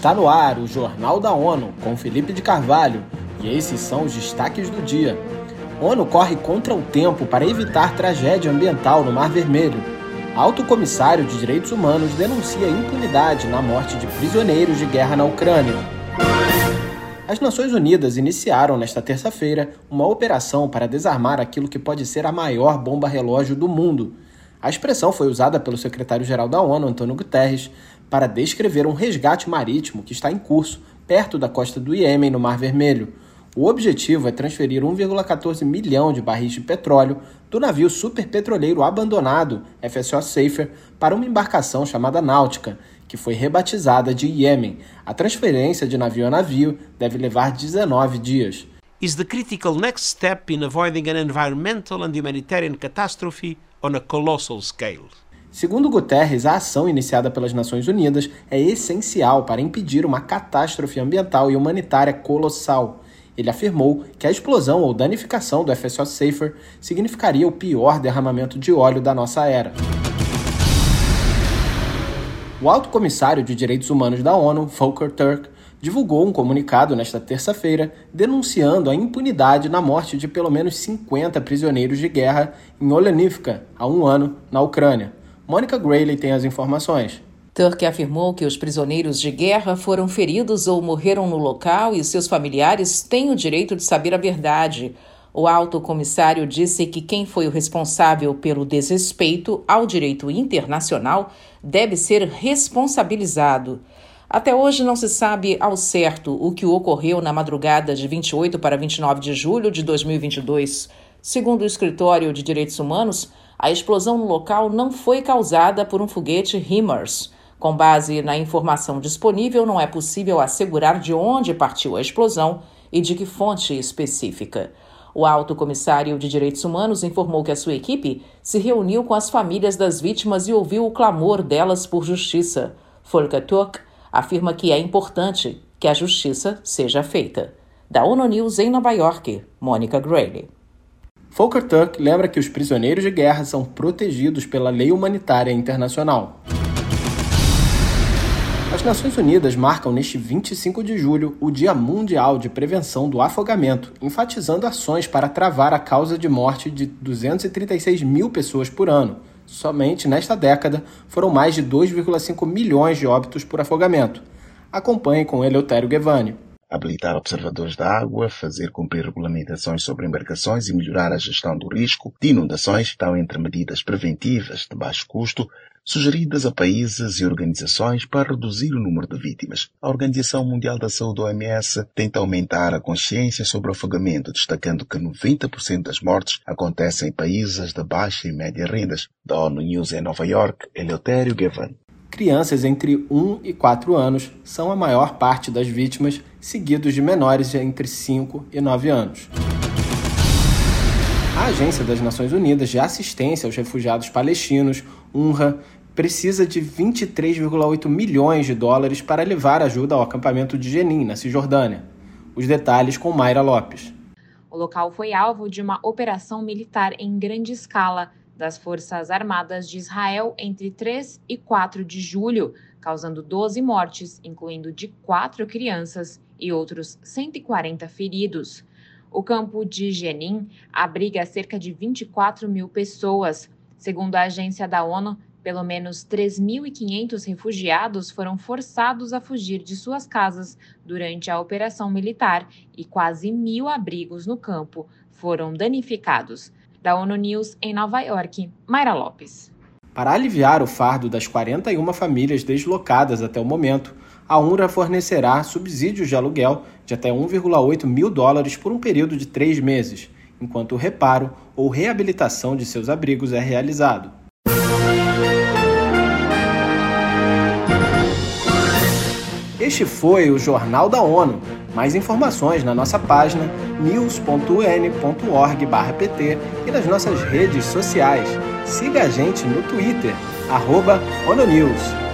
Está no ar o Jornal da ONU com Felipe de Carvalho e esses são os destaques do dia. ONU corre contra o tempo para evitar tragédia ambiental no Mar Vermelho. Alto Comissário de Direitos Humanos denuncia impunidade na morte de prisioneiros de guerra na Ucrânia. As Nações Unidas iniciaram nesta terça-feira uma operação para desarmar aquilo que pode ser a maior bomba relógio do mundo. A expressão foi usada pelo secretário-geral da ONU, Antônio Guterres, para descrever um resgate marítimo que está em curso perto da costa do Iêmen, no Mar Vermelho. O objetivo é transferir 1,14 milhão de barris de petróleo do navio superpetroleiro abandonado FSO Safer para uma embarcação chamada Náutica, que foi rebatizada de Iêmen. A transferência de navio a navio deve levar 19 dias. Is the critical next step in avoiding an environmental and humanitarian catastrophe on a colossal scale. Segundo Guterres, a ação iniciada pelas Nações Unidas é essencial para impedir uma catástrofe ambiental e humanitária colossal. Ele afirmou que a explosão ou danificação do FSO Safer significaria o pior derramamento de óleo da nossa era. O Alto Comissário de Direitos Humanos da ONU, Volker Turk, divulgou um comunicado nesta terça-feira denunciando a impunidade na morte de pelo menos 50 prisioneiros de guerra em Olenivka há um ano, na Ucrânia. Mônica Grayley tem as informações. Turk afirmou que os prisioneiros de guerra foram feridos ou morreram no local e seus familiares têm o direito de saber a verdade. O alto comissário disse que quem foi o responsável pelo desrespeito ao direito internacional deve ser responsabilizado. Até hoje não se sabe ao certo o que ocorreu na madrugada de 28 para 29 de julho de 2022. Segundo o Escritório de Direitos Humanos, a explosão no local não foi causada por um foguete HIMARS. Com base na informação disponível, não é possível assegurar de onde partiu a explosão e de que fonte específica. O alto comissário de direitos humanos informou que a sua equipe se reuniu com as famílias das vítimas e ouviu o clamor delas por justiça. Volker Turk afirma que é importante que a justiça seja feita. Da ONU News em Nova York, Mônica Grayley. Volker lembra que os prisioneiros de guerra são protegidos pela lei humanitária internacional. As Nações Unidas marcam neste 25 de julho o Dia Mundial de Prevenção do Afogamento, enfatizando ações para travar a causa de morte de 236 mil pessoas por ano, Somente nesta década foram mais de 2,5 milhões de óbitos por afogamento. Acompanhe com Eleutério Guevani. Habilitar observadores da água, fazer cumprir regulamentações sobre embarcações e melhorar a gestão do risco de inundações estão entre medidas preventivas de baixo custo sugeridas a países e organizações para reduzir o número de vítimas. A Organização Mundial da Saúde, OMS, tenta aumentar a consciência sobre o afogamento, destacando que 90% das mortes acontecem em países de baixa e média rendas. Da ONU News em Nova York, Eleutério Gavan. Crianças entre 1 e 4 anos são a maior parte das vítimas, seguidos de menores entre 5 e 9 anos. A Agência das Nações Unidas de Assistência aos Refugiados Palestinos, UNRWA, precisa de 23,8 milhões de dólares para levar ajuda ao acampamento de Jenin, na Cisjordânia. Os detalhes com Mayra Lopes. O local foi alvo de uma operação militar em grande escala das Forças Armadas de Israel entre 3 e 4 de julho, causando 12 mortes, incluindo de quatro crianças e outros 140 feridos. O campo de Jenin abriga cerca de 24 mil pessoas. Segundo a agência da ONU, pelo menos 3.500 refugiados foram forçados a fugir de suas casas durante a operação militar e quase mil abrigos no campo foram danificados. Da ONU News em Nova York, Mayra Lopes. Para aliviar o fardo das 41 famílias deslocadas até o momento, a UNRWA fornecerá subsídios de aluguel de até 1,8 mil dólares por um período de três meses, enquanto o reparo ou reabilitação de seus abrigos é realizado. Este foi o Jornal da ONU. Mais informações na nossa página news.un.org/pt e nas nossas redes sociais. Siga a gente no Twitter, ONUNews.